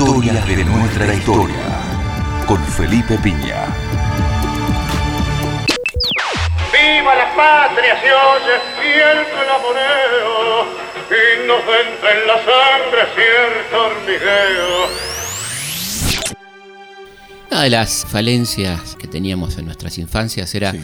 Historias de nuestra historia. Con Felipe Piña. ¡Viva la patria se oye y el clamoreo! Inocente en la sangre cierto hormigueo una de las falencias que teníamos en nuestras infancias era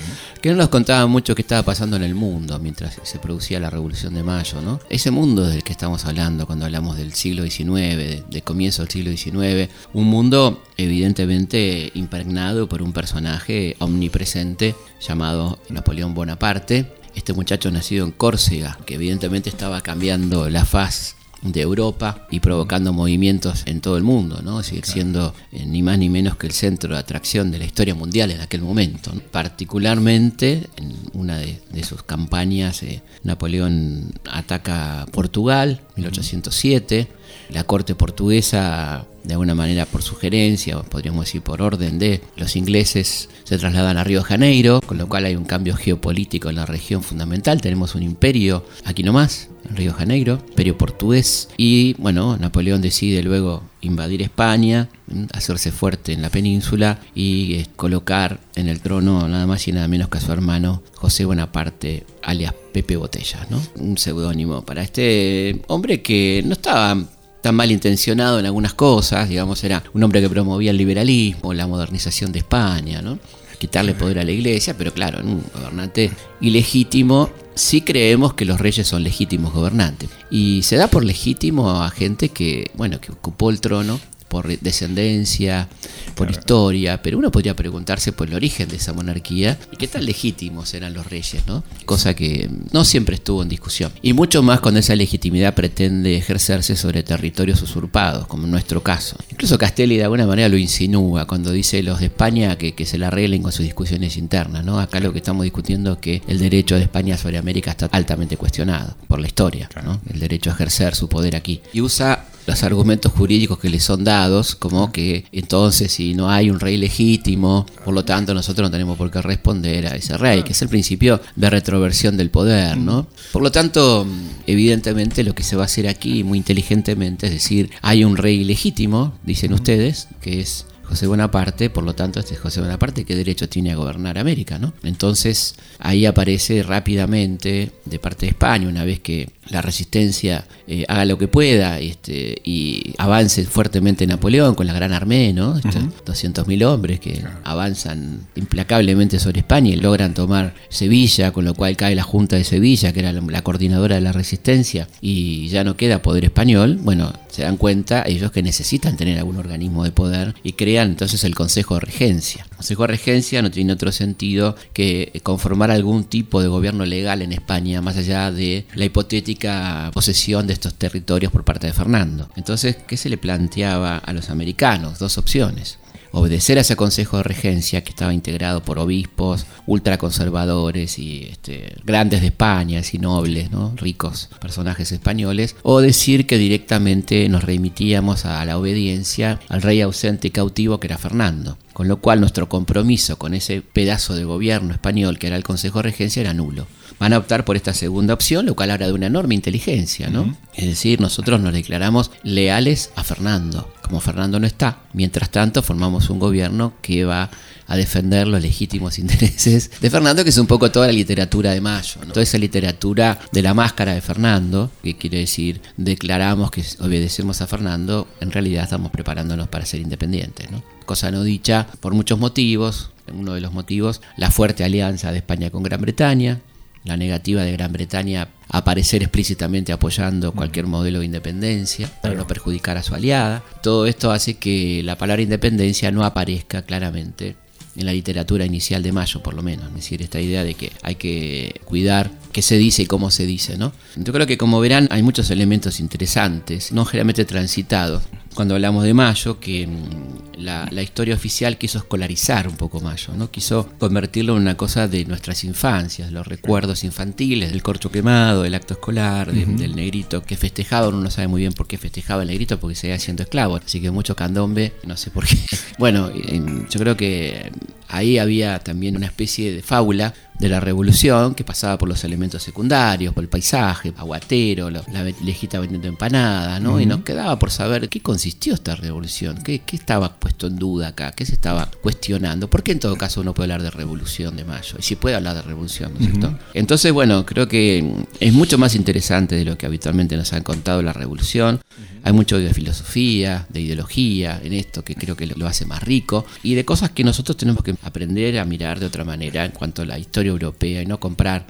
que no nos contaban mucho qué estaba pasando en el mundo mientras se producía la Revolución de Mayo, ¿no? Ese mundo del que estamos hablando cuando hablamos del siglo XIX, de, comienzo del siglo XIX, un mundo evidentemente impregnado por un personaje omnipresente llamado Napoleón Bonaparte, este muchacho nacido en Córcega, que evidentemente estaba cambiando la faz de Europa y provocando movimientos en todo el mundo, ¿no? Siendo eh, ni más ni menos que el centro de atracción de la historia mundial en aquel momento. Particularmente en una de, sus campañas, eh, Napoleón ataca Portugal, 1807, la corte portuguesa de alguna manera por sugerencia, podríamos decir por orden de los ingleses, se trasladan a Río de Janeiro, con lo cual hay un cambio geopolítico en la región fundamental. Tenemos un imperio aquí nomás, en Río de Janeiro, imperio portugués, y bueno, Napoleón decide luego invadir España, hacerse fuerte en la península y eh, colocar en el trono nada más y nada menos que a su hermano José Bonaparte, alias Pepe Botella, ¿no? Un seudónimo para este hombre que no estaba tan malintencionado en algunas cosas, digamos, era un hombre que promovía el liberalismo, la modernización de España, ¿no? quitarle poder a la iglesia, pero claro, en un gobernante ilegítimo sí creemos que los reyes son legítimos gobernantes. Y se da por legítimo a gente que, bueno, que ocupó el trono por descendencia, por historia, pero uno podría preguntarse por el origen de esa monarquía y qué tan legítimos eran los reyes, ¿no? Cosa que no siempre estuvo en discusión. Y mucho más cuando esa legitimidad pretende ejercerse sobre territorios usurpados, como en nuestro caso. Incluso Castelli de alguna manera lo insinúa cuando dice los de España que, se la arreglen con sus discusiones internas, ¿no? Acá lo que estamos discutiendo es que el derecho de España sobre América está altamente cuestionado por la historia, ¿no? El derecho a ejercer su poder aquí. Y usa los argumentos jurídicos que le son dados, como que entonces si no hay un rey legítimo, por lo tanto nosotros no tenemos por qué responder a ese rey, que es el principio de retroversión del poder, ¿no? Por lo tanto, evidentemente lo que se va a hacer aquí muy inteligentemente es decir, hay un rey legítimo, dicen ustedes, que es José Bonaparte, por lo tanto, este José Bonaparte, ¿qué derecho tiene a gobernar América? ¿no? Entonces, ahí aparece rápidamente de parte de España, una vez que la resistencia eh, haga lo que pueda este, y avance fuertemente Napoleón con la gran armée, ¿no? 200.000 hombres que avanzan implacablemente sobre España y logran tomar Sevilla, con lo cual cae la Junta de Sevilla, que era la coordinadora de la resistencia, y ya no queda poder español. Bueno, se dan cuenta ellos que necesitan tener algún organismo de poder y crean entonces el Consejo de Regencia. El Consejo de Regencia no tiene otro sentido que conformar algún tipo de gobierno legal en España, más allá de la hipotética posesión de estos territorios por parte de Fernando. Entonces, ¿qué se le planteaba a los americanos? Dos opciones obedecer a ese consejo de regencia que estaba integrado por obispos ultraconservadores y este, grandes de España, y nobles, ¿no? ricos personajes españoles, o decir que directamente nos remitíamos a la obediencia al rey ausente y cautivo que era Fernando. Con lo cual nuestro compromiso con ese pedazo de gobierno español que era el Consejo de Regencia era nulo van a optar por esta segunda opción, lo cual habla de una enorme inteligencia, ¿no? Es decir, nosotros nos declaramos leales a Fernando. Como Fernando no está, mientras tanto formamos un gobierno que va a defender los legítimos intereses de Fernando, que es un poco toda la literatura de Mayo, toda esa literatura de la máscara de Fernando, que quiere decir, declaramos que obedecemos a Fernando, en realidad estamos preparándonos para ser independientes. ¿no? Cosa no dicha por muchos motivos, uno de los motivos, la fuerte alianza de España con Gran Bretaña, la negativa de Gran Bretaña a aparecer explícitamente apoyando cualquier modelo de independencia para no perjudicar a su aliada. Todo esto hace que la palabra independencia no aparezca claramente en la literatura inicial de Mayo, por lo menos. Es decir, esta idea de que hay que cuidar qué se dice y cómo se dice, ¿no? Yo creo que, como verán, hay muchos elementos interesantes, no generalmente transitados, cuando hablamos de Mayo, que mm, la, historia oficial quiso escolarizar un poco Mayo, ¿no? Quiso convertirlo en una cosa de nuestras infancias, los recuerdos infantiles, del corcho quemado, del acto escolar, del negrito que festejaba, uno no sabe muy bien por qué festejaba el negrito, porque seguía siendo esclavo, así que mucho candombe, no sé por qué. Bueno, yo creo que ahí había también una especie de fábula de la revolución que pasaba por los elementos secundarios, por el paisaje, aguatero, la, lejita vendiendo empanadas, ¿no? Y nos quedaba por saber qué consistió esta revolución, qué, qué, estaba puesto en duda acá, qué se estaba cuestionando, por qué en todo caso uno puede hablar de revolución de mayo, y si puede hablar de revolución, ¿no es cierto? Entonces, bueno, creo que es mucho más interesante de lo que habitualmente nos han contado la revolución, hay mucho de filosofía, de ideología en esto que creo que lo hace más rico, y de cosas que nosotros tenemos que aprender a mirar de otra manera en cuanto a la historia europea y no comprar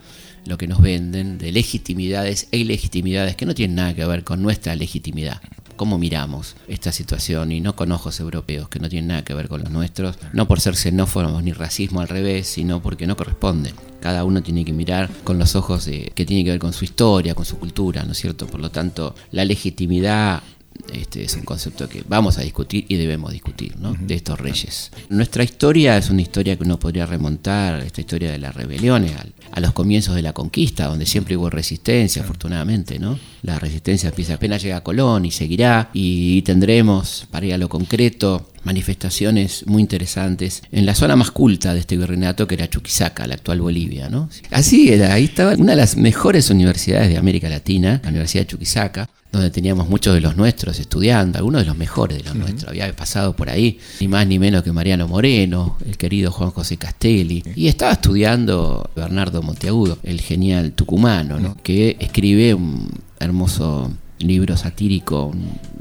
lo que nos venden de legitimidades e ilegitimidades que no tienen nada que ver con nuestra legitimidad. Cómo miramos esta situación y no con ojos europeos que no tienen nada que ver con los nuestros, no por ser xenófobos ni racismo al revés, sino porque no corresponden. Cada uno tiene que mirar con los ojos de, que tiene que ver con su historia, con su cultura, ¿no es cierto? Por lo tanto, la legitimidad este es un concepto que vamos a discutir y debemos discutir, ¿no? De estos reyes. Nuestra historia es una historia que uno podría remontar, esta historia de las rebeliones, a, los comienzos de la conquista, donde siempre hubo resistencia, afortunadamente, ¿no? La resistencia empieza apenas llega a Colón y seguirá, y tendremos, para ir a lo concreto, manifestaciones muy interesantes en la zona más culta de este virreinato que era Chuquisaca, la actual Bolivia, ¿no? Así era, ahí estaba una de las mejores universidades de América Latina, la Universidad de Chuquisaca, donde teníamos muchos de los nuestros estudiando, algunos de los mejores de los nuestros. Había pasado por ahí, ni más ni menos que Mariano Moreno, el querido Juan José Castelli, y estaba estudiando Bernardo Monteagudo, el genial tucumano, que escribe un hermoso libro satírico,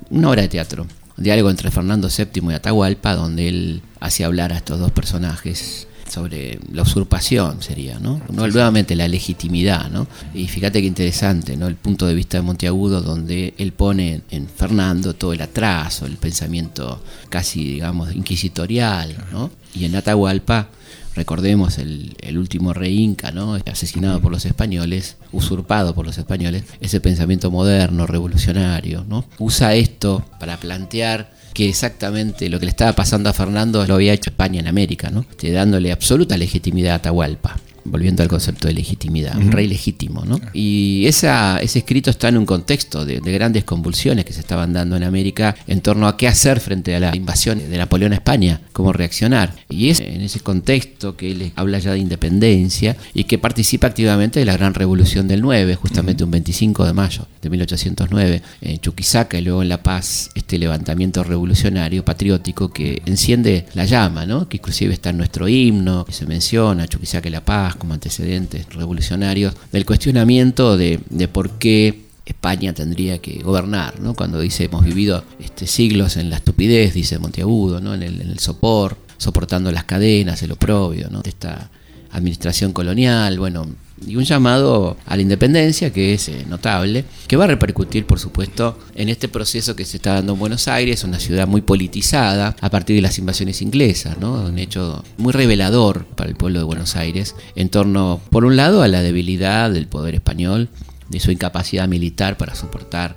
una obra de teatro, diálogo entre Fernando VII y Atahualpa, donde él hace hablar a estos dos personajes sobre la usurpación sería, ¿no? Nuevamente la legitimidad, ¿no? Y fíjate qué interesante, ¿no? El punto de vista de Monteagudo donde él pone en Fernando todo el atraso, el pensamiento casi, digamos, inquisitorial, ¿no? Y en Atahualpa, recordemos el, último rey inca, ¿no? Asesinado por los españoles, usurpado por los españoles, ese pensamiento moderno, revolucionario, ¿no? Usa esto para plantear que exactamente lo que le estaba pasando a Fernando lo había hecho España en América, ¿no? dándole absoluta legitimidad a Atahualpa volviendo al concepto de legitimidad, un rey legítimo, ¿no? Y esa, ese escrito está en un contexto de, grandes convulsiones que se estaban dando en América en torno a qué hacer frente a la invasión de Napoleón a España, cómo reaccionar. Y es en ese contexto que él habla ya de independencia y que participa activamente de la gran revolución del 9, justamente un 25 de mayo de 1809, en Chuquisaca y luego en La Paz, este levantamiento revolucionario, patriótico, que enciende la llama, ¿no? Que inclusive está en nuestro himno, que se menciona, Chuquisaca y La Paz, como antecedentes revolucionarios del cuestionamiento de, por qué España tendría que gobernar, ¿no? Cuando dice hemos vivido este, siglos en la estupidez, dice Monteagudo, ¿no? En el, en el sopor, soportando las cadenas, el oprobio, ¿no? De esta administración colonial, bueno, y un llamado a la independencia que es eh, notable, que va a repercutir, por supuesto, en este proceso que se está dando en Buenos Aires, una ciudad muy politizada a partir de las invasiones inglesas, ¿no? un hecho muy revelador para el pueblo de Buenos Aires en torno, por un lado, a la debilidad del poder español, de su incapacidad militar para soportar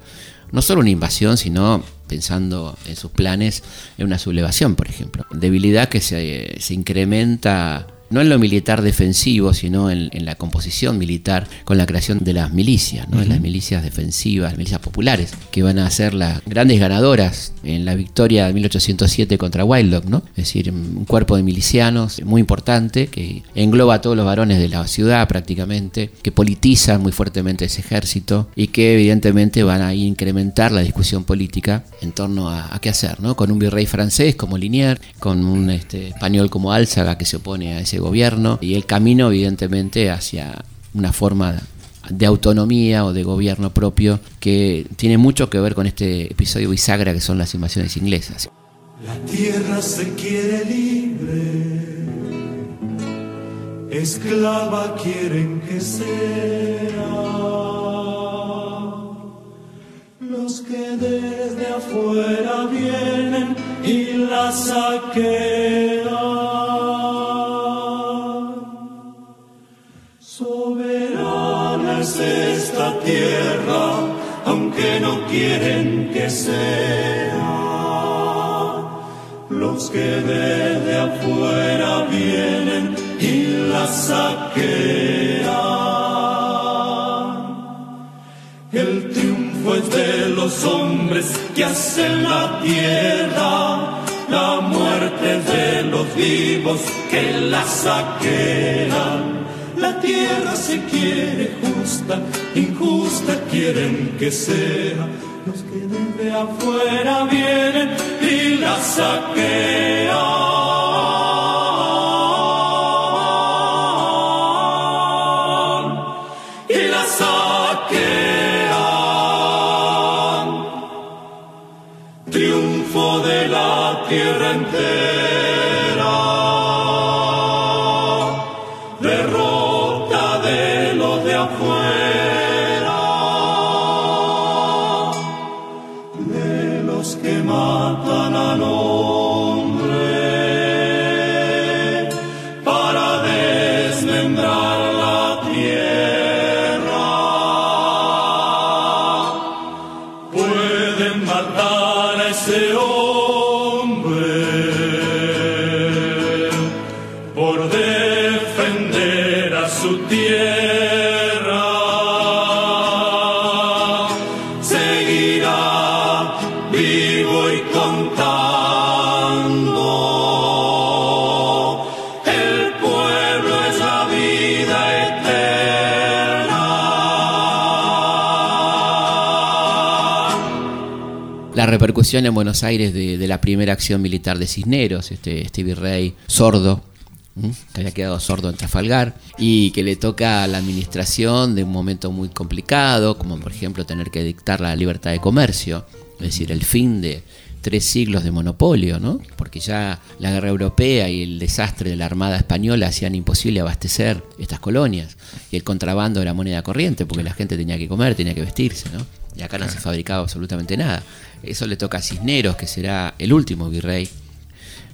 no solo una invasión, sino pensando en sus planes, en una sublevación, por ejemplo. Debilidad que se, se incrementa no en lo militar defensivo, sino en, la composición militar con la creación de las milicias, ¿no? en las milicias defensivas, milicias populares, que van a ser las grandes ganadoras en la victoria de 1807 contra Wildlock, ¿no? es decir, un cuerpo de milicianos muy importante que engloba a todos los varones de la ciudad prácticamente, que politiza muy fuertemente ese ejército y que evidentemente van a incrementar la discusión política en torno a, qué hacer, ¿no? con un virrey francés como Linier, con un este, español como Álzaga que se opone a ese gobierno y el camino evidentemente hacia una forma de autonomía o de gobierno propio que tiene mucho que ver con este episodio bisagra que son las invasiones inglesas. La tierra se quiere libre, esclava quieren que sea. Los que desde afuera vienen y la saquean. Esta tierra, aunque no quieren que sea. Los que desde afuera vienen y la saquean. El triunfo es de los hombres que hacen la tierra la muerte de los vivos que la saquean. La tierra se quiere justa, injusta quieren que sea. Los que desde afuera vienen y la saquean. La repercusión en Buenos Aires de, de la primera acción militar de Cisneros, este, virrey sordo, que había quedado sordo en Trafalgar, y que le toca a la administración de un momento muy complicado, como por ejemplo tener que dictar la libertad de comercio, es decir, el fin de tres siglos de monopolio, ¿no? Porque ya la guerra europea y el desastre de la Armada española hacían imposible abastecer estas colonias. Y el contrabando era moneda corriente, porque la gente tenía que comer, tenía que vestirse, ¿no? Y acá no se fabricaba absolutamente nada. Eso le toca a Cisneros, que será el último virrey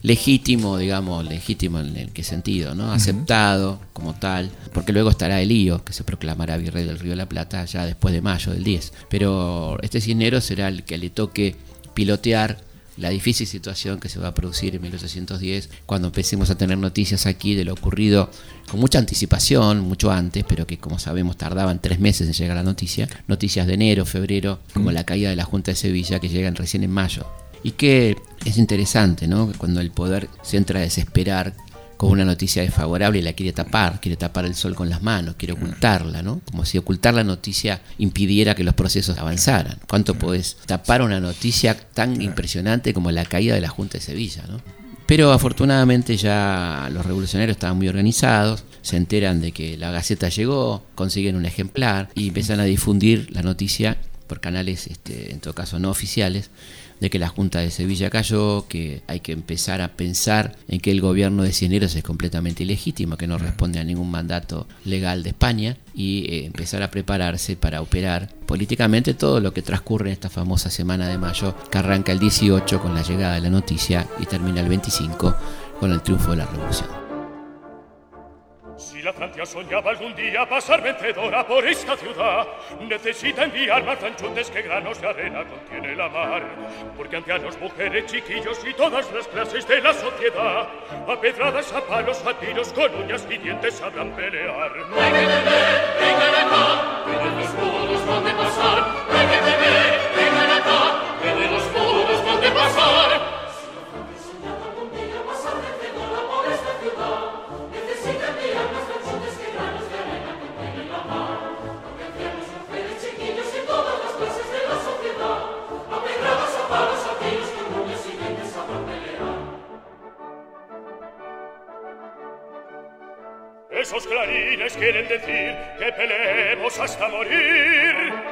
legítimo, digamos, legítimo en el qué sentido, ¿no? Aceptado como tal, porque luego estará Elío, que se proclamará virrey del Río de la Plata ya después de mayo del 10. Pero este Cisneros será el que le toque pilotear la difícil situación que se va a producir en 1810 cuando empecemos a tener noticias aquí de lo ocurrido con mucha anticipación, mucho antes, pero que como sabemos tardaban tres meses en llegar la noticia, noticias de enero, febrero, como la caída de la Junta de Sevilla que llegan recién en mayo. Y que es interesante, ¿no? Cuando el poder se entra a desesperar con una noticia desfavorable y la quiere tapar, quiere tapar el sol con las manos, quiere ocultarla, ¿no? Como si ocultar la noticia impidiera que los procesos avanzaran. ¿Cuánto podés tapar una noticia tan impresionante como la caída de la Junta de Sevilla, ¿no? Pero afortunadamente ya los revolucionarios estaban muy organizados, se enteran de que la Gaceta llegó, consiguen un ejemplar y empiezan a difundir la noticia por canales, este, en todo caso no oficiales, de que la Junta de Sevilla cayó, que hay que empezar a pensar en que el gobierno de Cisneros es completamente ilegítimo, que no responde a ningún mandato legal de España, y eh, empezar a prepararse para operar políticamente todo lo que transcurre en esta famosa semana de mayo, que arranca el 18 con la llegada de la noticia y termina el 25 con el triunfo de la revolución. Si la Francia soñaba algún día pasar vencedora por esta ciudad, necesita enviar más anchutes que granos de arena contiene la mar. Porque ancianos, mujeres, chiquillos y todas las clases de la sociedad, a pedradas, a palos, a tiros, con uñas y dientes sabrán pelear. esos clarines quieren decir que pelemos hasta morir.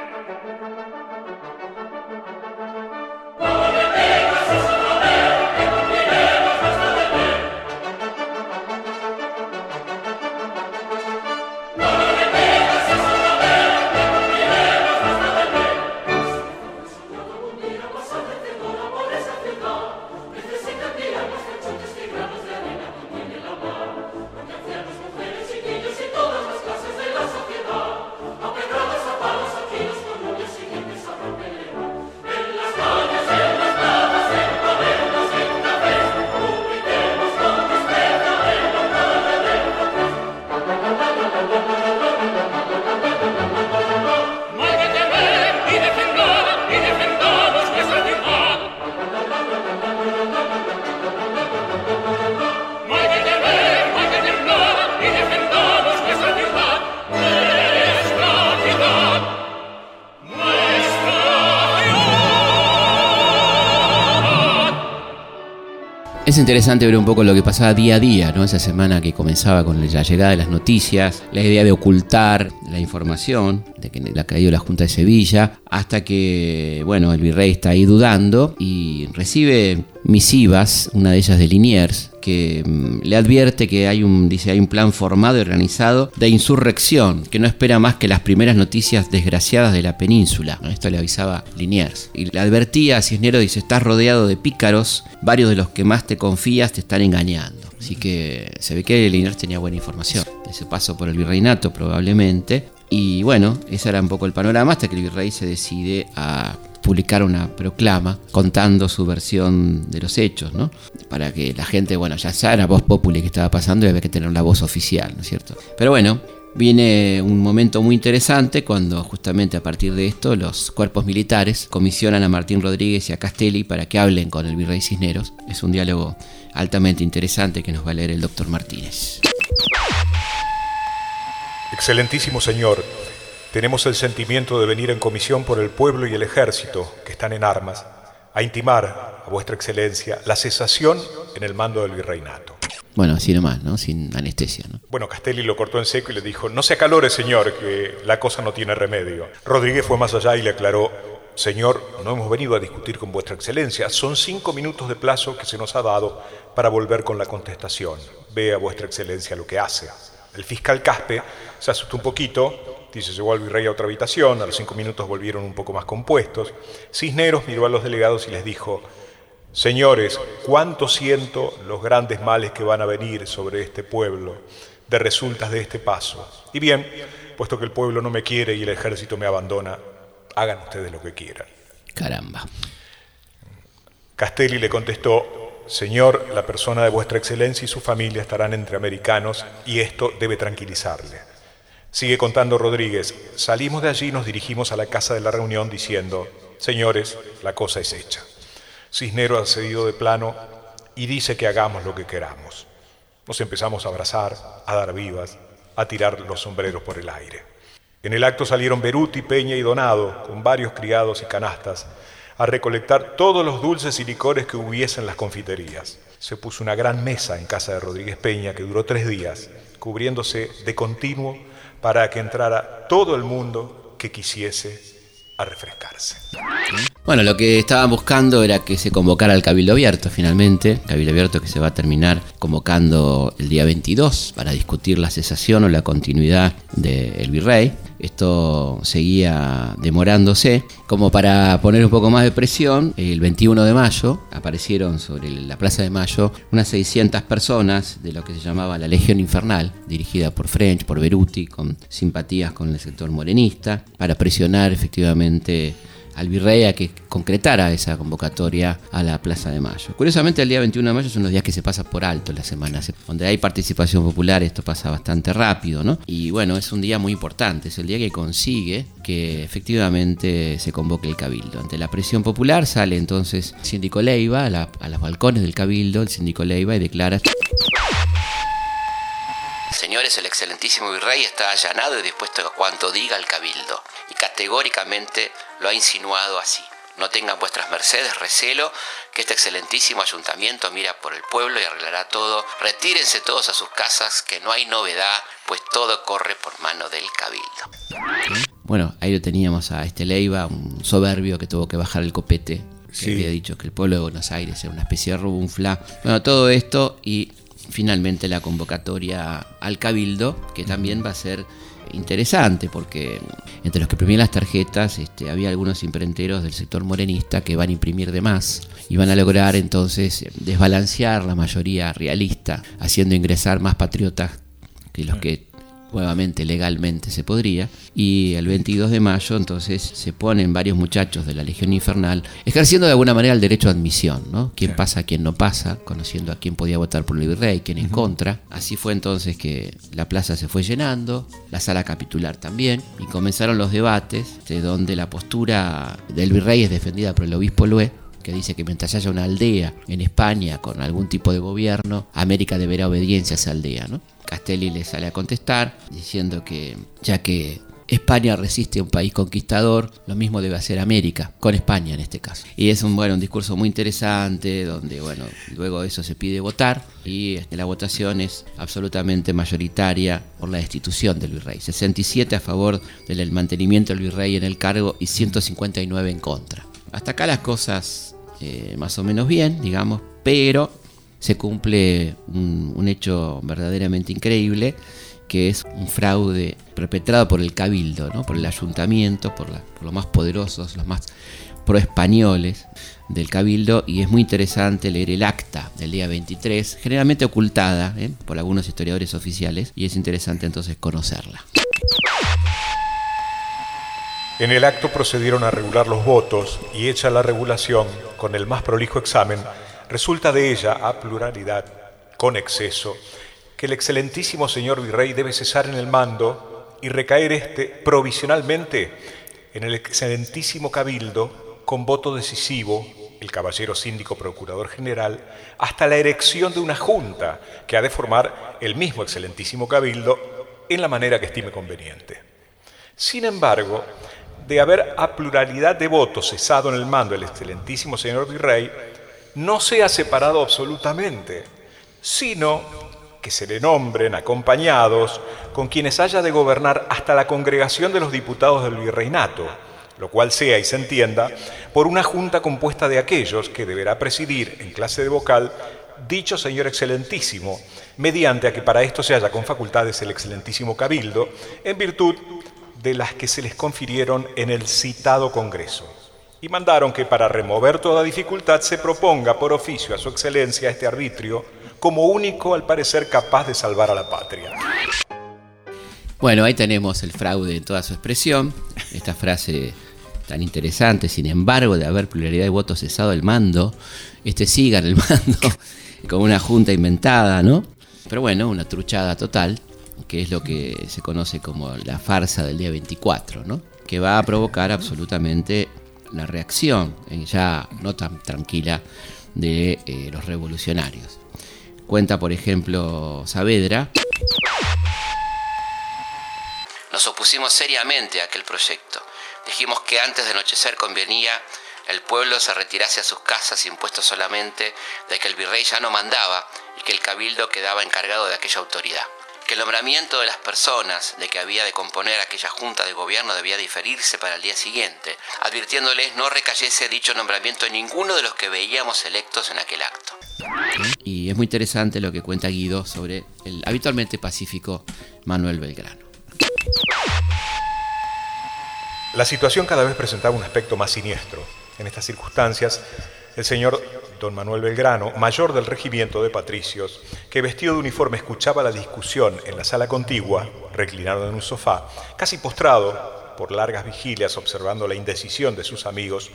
Es interesante ver un poco lo que pasaba día a día, ¿no? Esa semana que comenzaba con la llegada de las noticias, la idea de ocultar la información de que le ha caído la Junta de Sevilla, hasta que, bueno, el virrey está ahí dudando y recibe misivas, una de ellas de Liniers, que mm, le advierte que hay un, dice, hay un plan formado y organizado de insurrección, que no espera más que las primeras noticias desgraciadas de la península. Esto le avisaba Liniers. Y le advertía a Cisneros, dice, estás rodeado de pícaros, varios de los que más te confías te están engañando. Así que se ve que Liniers tenía buena información. Ese paso por el virreinato probablemente. Y bueno, ese era un poco el panorama hasta que el virrey se decide a publicar una proclama contando su versión de los hechos, ¿no? Para que la gente, bueno, ya sea la voz popular que estaba pasando y había que tener la voz oficial, ¿no es cierto? Pero bueno, Viene un momento muy interesante cuando justamente a partir de esto los cuerpos militares comisionan a Martín Rodríguez y a Castelli para que hablen con el virrey Cisneros. Es un diálogo altamente interesante que nos va a leer el doctor Martínez. Excelentísimo señor, tenemos el sentimiento de venir en comisión por el pueblo y el ejército que están en armas a intimar a vuestra excelencia la cesación en el mando del virreinato. Bueno, así nomás, ¿no? Sin anestesia, ¿no? Bueno, Castelli lo cortó en seco y le dijo, no se acalore, señor, que la cosa no tiene remedio. Rodríguez fue más allá y le aclaró, señor, no hemos venido a discutir con vuestra excelencia, son cinco minutos de plazo que se nos ha dado para volver con la contestación. Vea vuestra excelencia lo que hace. El fiscal Caspe se asustó un poquito, dice, llegó al virrey a otra habitación, a los cinco minutos volvieron un poco más compuestos. Cisneros miró a los delegados y les dijo, Señores, cuánto siento los grandes males que van a venir sobre este pueblo de resultas de este paso. Y bien, puesto que el pueblo no me quiere y el ejército me abandona, hagan ustedes lo que quieran. Caramba. Castelli le contestó, Señor, la persona de vuestra excelencia y su familia estarán entre americanos y esto debe tranquilizarle. Sigue contando Rodríguez, salimos de allí y nos dirigimos a la casa de la reunión diciendo, Señores, la cosa es hecha. Cisnero ha cedido de plano y dice que hagamos lo que queramos. Nos empezamos a abrazar, a dar vivas, a tirar los sombreros por el aire. En el acto salieron Beruti, Peña y Donado, con varios criados y canastas, a recolectar todos los dulces y licores que hubiese en las confiterías. Se puso una gran mesa en casa de Rodríguez Peña que duró tres días, cubriéndose de continuo para que entrara todo el mundo que quisiese a refrescarse. Bueno, lo que estaban buscando era que se convocara al Cabildo Abierto finalmente, Cabildo Abierto que se va a terminar convocando el día 22 para discutir la cesación o la continuidad del virrey. Esto seguía demorándose. Como para poner un poco más de presión, el 21 de mayo aparecieron sobre la Plaza de Mayo unas 600 personas de lo que se llamaba la Legión Infernal, dirigida por French, por Beruti, con simpatías con el sector morenista, para presionar efectivamente al virrey a que concretara esa convocatoria a la Plaza de Mayo. Curiosamente, el día 21 de mayo son los días que se pasa por alto la semana, donde hay participación popular, esto pasa bastante rápido, ¿no? Y bueno, es un día muy importante, es el día que consigue que efectivamente se convoque el cabildo. Ante la presión popular sale entonces el síndico Leiva a, a los balcones del cabildo, el síndico Leiva, y declara... Señores, el excelentísimo virrey está allanado y dispuesto a cuanto diga el cabildo, y categóricamente lo ha insinuado así. No tengan vuestras mercedes recelo, que este excelentísimo ayuntamiento mira por el pueblo y arreglará todo. Retírense todos a sus casas, que no hay novedad, pues todo corre por mano del cabildo. Bueno, ahí lo teníamos a este Leiva, un soberbio que tuvo que bajar el copete, que había dicho que el pueblo de Buenos Aires era una especie de rubunfla. Bueno, todo esto y finalmente la convocatoria al cabildo, que también va a ser interesante porque entre los que imprimían las tarjetas este, había algunos imprenteros del sector morenista que van a imprimir de más y van a lograr entonces desbalancear la mayoría realista, haciendo ingresar más patriotas que los que nuevamente legalmente se podría. Y el 22 de mayo entonces se ponen varios muchachos de la Legión Infernal ejerciendo de alguna manera el derecho a admisión, ¿no? Quién pasa, quién no pasa, conociendo a quién podía votar por el virrey, quién en contra. Así fue entonces que la plaza se fue llenando, la sala capitular también, y comenzaron los debates de donde la postura del virrey es defendida por el obispo Lué que dice que mientras haya una aldea en España con algún tipo de gobierno, América deberá obediencia a esa aldea. ¿no? Castelli le sale a contestar diciendo que ya que España resiste a un país conquistador, lo mismo debe hacer América, con España en este caso. Y es un, bueno, un discurso muy interesante, donde bueno, luego eso se pide votar y este, la votación es absolutamente mayoritaria por la destitución del virrey. 67 a favor del mantenimiento del virrey en el cargo y 159 en contra. Hasta acá las cosas eh, más o menos bien, digamos, pero se cumple un, hecho verdaderamente increíble, que es un fraude perpetrado por el cabildo, ¿no? por el ayuntamiento, por, los más poderosos, los más pro-españoles del cabildo, y es muy interesante leer el acta del día 23, generalmente ocultada ¿eh? por algunos historiadores oficiales, y es interesante entonces conocerla. En el acto procedieron a regular los votos y hecha la regulación con el más prolijo examen, resulta de ella, a pluralidad, con exceso, que el excelentísimo señor virrey debe cesar en el mando y recaer este provisionalmente en el excelentísimo cabildo con voto decisivo, el caballero síndico procurador general, hasta la erección de una junta que ha de formar el mismo excelentísimo cabildo en la manera que estime conveniente. Sin embargo, de haber a pluralidad de votos cesado en el mando el excelentísimo señor virrey, no sea separado absolutamente, sino que se le nombren acompañados con quienes haya de gobernar hasta la congregación de los diputados del virreinato, lo cual sea y se entienda por una junta compuesta de aquellos que deberá presidir en clase de vocal dicho señor excelentísimo, mediante a que para esto se haya con facultades el excelentísimo cabildo, en virtud de las que se les confirieron en el citado Congreso. Y mandaron que para remover toda dificultad se proponga por oficio a su excelencia este arbitrio como único al parecer capaz de salvar a la patria. Bueno, ahí tenemos el fraude en toda su expresión, esta frase tan interesante, sin embargo, de haber pluralidad de votos cesado el mando, este siga en el mando, con una junta inventada, ¿no? Pero bueno, una truchada total que es lo que se conoce como la farsa del día 24, ¿no? que va a provocar absolutamente la reacción, ya no tan tranquila, de eh, los revolucionarios. Cuenta, por ejemplo, Saavedra. Nos opusimos seriamente a aquel proyecto. Dijimos que antes de anochecer convenía el pueblo se retirase a sus casas impuesto solamente de que el virrey ya no mandaba y que el cabildo quedaba encargado de aquella autoridad que el nombramiento de las personas de que había de componer aquella junta de gobierno debía diferirse para el día siguiente, advirtiéndoles no recayese dicho nombramiento en ninguno de los que veíamos electos en aquel acto. Y es muy interesante lo que cuenta Guido sobre el habitualmente pacífico Manuel Belgrano. La situación cada vez presentaba un aspecto más siniestro. En estas circunstancias, el señor don Manuel Belgrano, mayor del regimiento de patricios, que vestido de uniforme escuchaba la discusión en la sala contigua, reclinado en un sofá, casi postrado por largas vigilias observando la indecisión de sus amigos,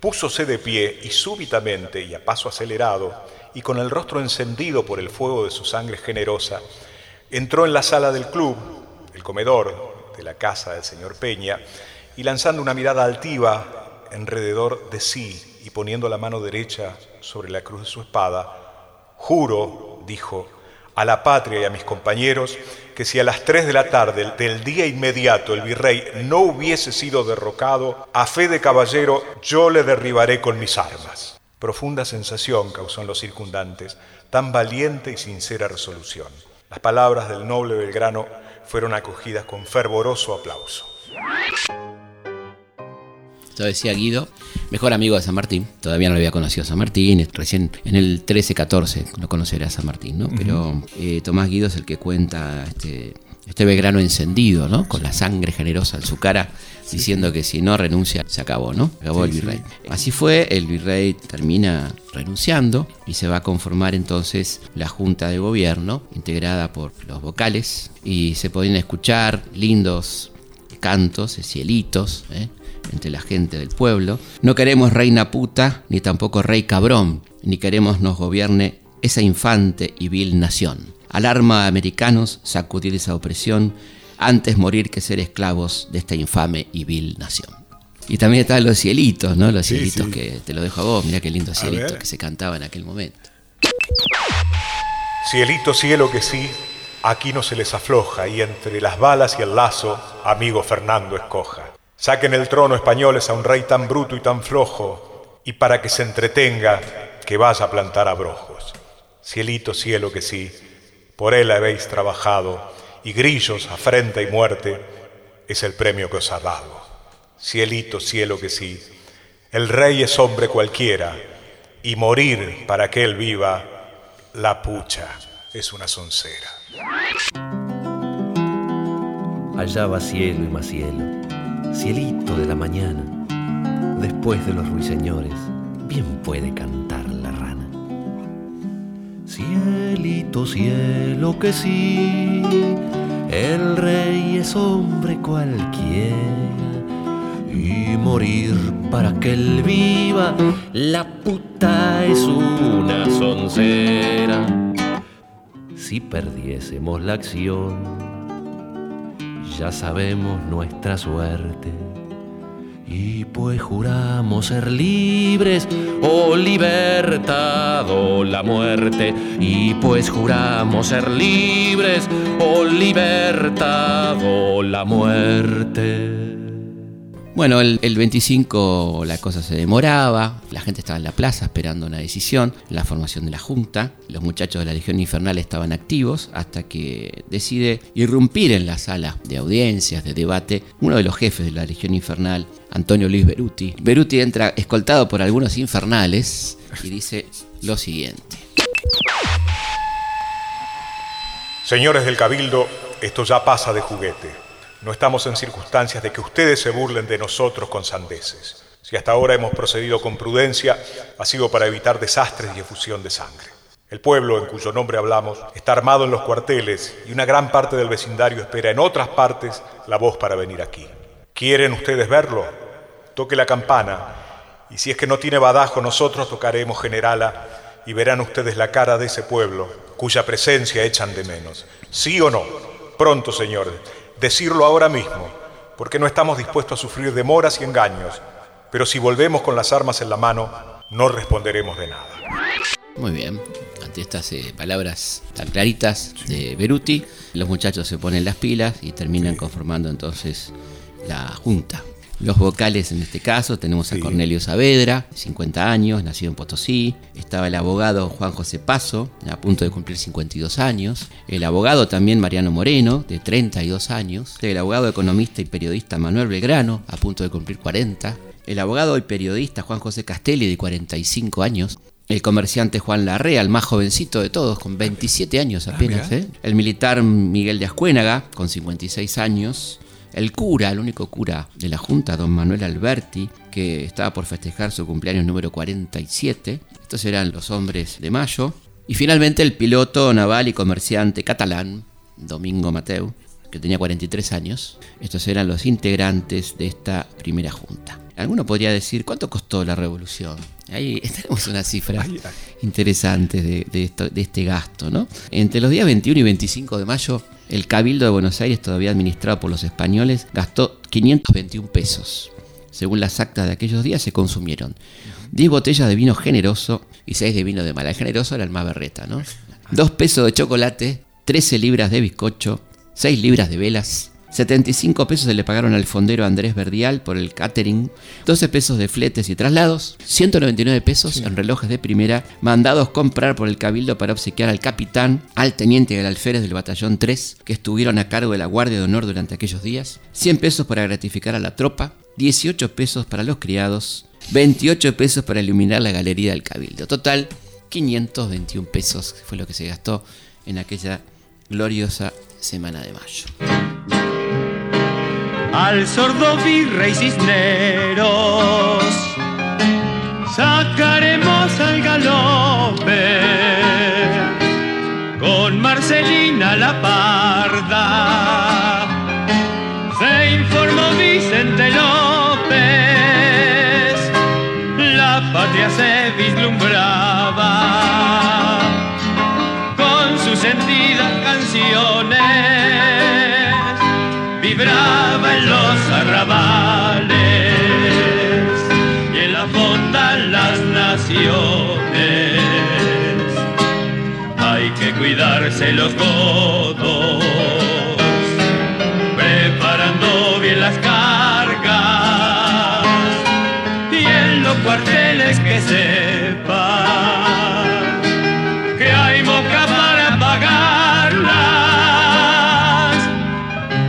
púsose de pie y súbitamente y a paso acelerado, y con el rostro encendido por el fuego de su sangre generosa, entró en la sala del club, el comedor de la casa del señor Peña, y lanzando una mirada altiva enrededor de sí y poniendo la mano derecha sobre la cruz de su espada, juro, dijo, a la patria y a mis compañeros, que si a las tres de la tarde del día inmediato el virrey no hubiese sido derrocado, a fe de caballero yo le derribaré con mis armas. Profunda sensación causó en los circundantes tan valiente y sincera resolución. Las palabras del noble Belgrano fueron acogidas con fervoroso aplauso. Esto decía Guido, mejor amigo de San Martín. Todavía no lo había conocido a San Martín, recién en el 13-14 no conocerá San Martín, ¿no? Pero eh, Tomás Guido es el que cuenta este, este Belgrano encendido, ¿no? Con la sangre generosa en su cara, diciendo que si no renuncia, se acabó, ¿no? Acabó el virrey. Así fue, el virrey termina renunciando y se va a conformar entonces la junta de gobierno, integrada por los vocales, y se podían escuchar lindos cantos, cielitos, ¿eh? Entre la gente del pueblo. No queremos reina puta, ni tampoco rey cabrón, ni queremos nos gobierne esa infante y vil nación. Alarma a americanos sacudir esa opresión, antes morir que ser esclavos de esta infame y vil nación. Y también están los cielitos, ¿no? Los cielitos que te lo dejo a vos, mira qué lindo cielito que se cantaba en aquel momento. Cielito, cielo que sí, Aquí no se les afloja y entre las balas y el lazo, amigo Fernando escoja. Saquen el trono españoles a un rey tan bruto y tan flojo, y para que se entretenga, que vaya a plantar abrojos. Cielito, cielo que sí, por él habéis trabajado, y grillos, afrenta y muerte, es el premio que os ha dado. Cielito, cielo que sí, el rey es hombre cualquiera, y morir para que él viva, la pucha es una soncera. Allá va cielo y más cielo, cielito de la mañana, después de los ruiseñores, bien puede cantar la rana. Cielito, cielo que sí, el rey es hombre cualquiera y morir para que él viva, la puta es una soncera. Si perdiésemos la acción, ya sabemos nuestra suerte. Y pues juramos ser libres o libertado la muerte. Y pues juramos ser libres o libertado la muerte. Bueno, el, el, 25 la cosa se demoraba, la gente estaba en la plaza esperando una decisión, la formación de la Junta, los muchachos de la Legión Infernal estaban activos hasta que decide irrumpir en la sala de audiencias, de debate, uno de los jefes de la Legión Infernal, Antonio Luis Beruti. Beruti entra escoltado por algunos infernales y dice lo siguiente. Señores del Cabildo, esto ya pasa de juguete. No estamos en circunstancias de que ustedes se burlen de nosotros con sandeces. Si hasta ahora hemos procedido con prudencia, ha sido para evitar desastres y efusión de sangre. El pueblo en cuyo nombre hablamos está armado en los cuarteles y una gran parte del vecindario espera en otras partes la voz para venir aquí. ¿Quieren ustedes verlo? Toque la campana y si es que no tiene badajo nosotros tocaremos generala y verán ustedes la cara de ese pueblo cuya presencia echan de menos. ¿Sí o no? Pronto, señores decirlo ahora mismo, porque no estamos dispuestos a sufrir demoras y engaños, pero si volvemos con las armas en la mano, no responderemos de nada. Muy bien, ante estas eh, palabras tan claritas de Beruti, los muchachos se ponen las pilas y terminan conformando entonces la junta. Los vocales en este caso tenemos a Cornelio Saavedra, 50 años, nacido en Potosí. Estaba el abogado Juan José Paso, a punto de cumplir 52 años. El abogado también Mariano Moreno, de 32 años. El abogado economista y periodista Manuel Belgrano, a punto de cumplir 40. El abogado y periodista Juan José Castelli, de 45 años. El comerciante Juan Larrea, el más jovencito de todos, con 27 años apenas. ¿eh? El militar Miguel de Ascuénaga, con 56 años. El cura, el único cura de la Junta, don Manuel Alberti, que estaba por festejar su cumpleaños número 47. Estos eran los hombres de mayo. Y finalmente el piloto naval y comerciante catalán, Domingo Mateu, que tenía 43 años. Estos eran los integrantes de esta primera junta. Alguno podría decir, ¿cuánto costó la revolución? Ahí tenemos una cifra interesante de, de, este gasto, ¿no? Entre los días 21 y 25 de mayo el Cabildo de Buenos Aires, todavía administrado por los españoles, gastó 521 pesos. Según las actas de aquellos días, se consumieron 10 botellas de vino generoso y 6 de vino de mala. El generoso era el más berreta, ¿no? 2 pesos de chocolate, 13 libras de bizcocho, 6 libras de velas, 75 pesos se le pagaron al fondero Andrés Verdial por el catering, 12 pesos de fletes y traslados, 199 pesos en relojes de primera mandados comprar por el cabildo para obsequiar al capitán, al teniente del alférez del batallón 3 que estuvieron a cargo de la Guardia de Honor durante aquellos días, 100 pesos para gratificar a la tropa, 18 pesos para los criados, 28 pesos para iluminar la galería del cabildo. Total, 521 pesos fue lo que se gastó en aquella gloriosa semana de mayo al sordo virrey cisneros. Sacaremos al galope con Marcelina la parda. Se informó Vicente López, la patria se cuidarse los godos, preparando bien las cargas y en los cuarteles que sepa que hay boca para pagarlas.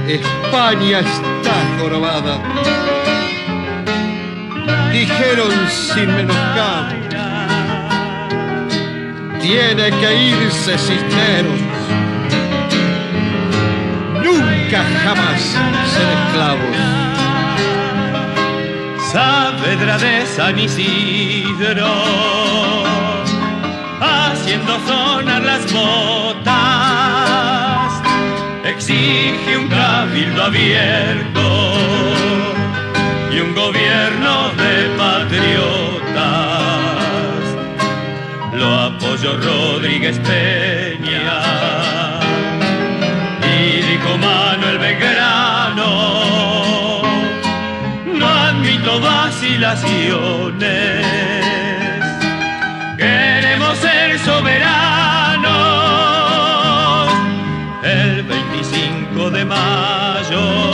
España está jorobada. Dijeron sin menoscabo tiene que irse Cisneros. Nunca jamás ser esclavos. Saavedra de San Isidro, haciendo sonar las botas, exige un cabildo abierto y un gobierno de patriotas lo apoyó Rodríguez Peña. Y dijo Manuel Belgrano, no admito vacilaciones, queremos ser soberanos. El 25 de mayo,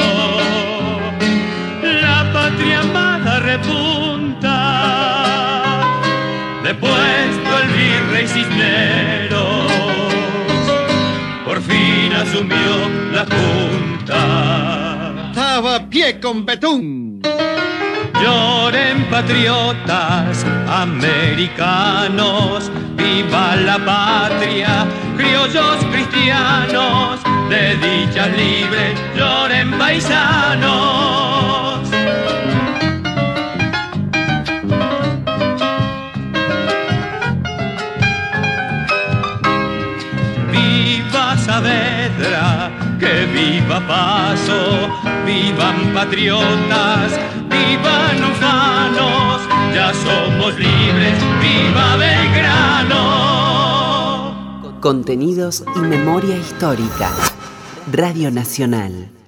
Con betún. Lloren patriotas americanos, viva la patria, criollos cristianos, de dichas libres, lloren paisanos. Viva Paso, vivan patriotas, vivan ufanos, ya somos libres, viva Belgrano. Contenidos y memoria histórica. Radio Nacional.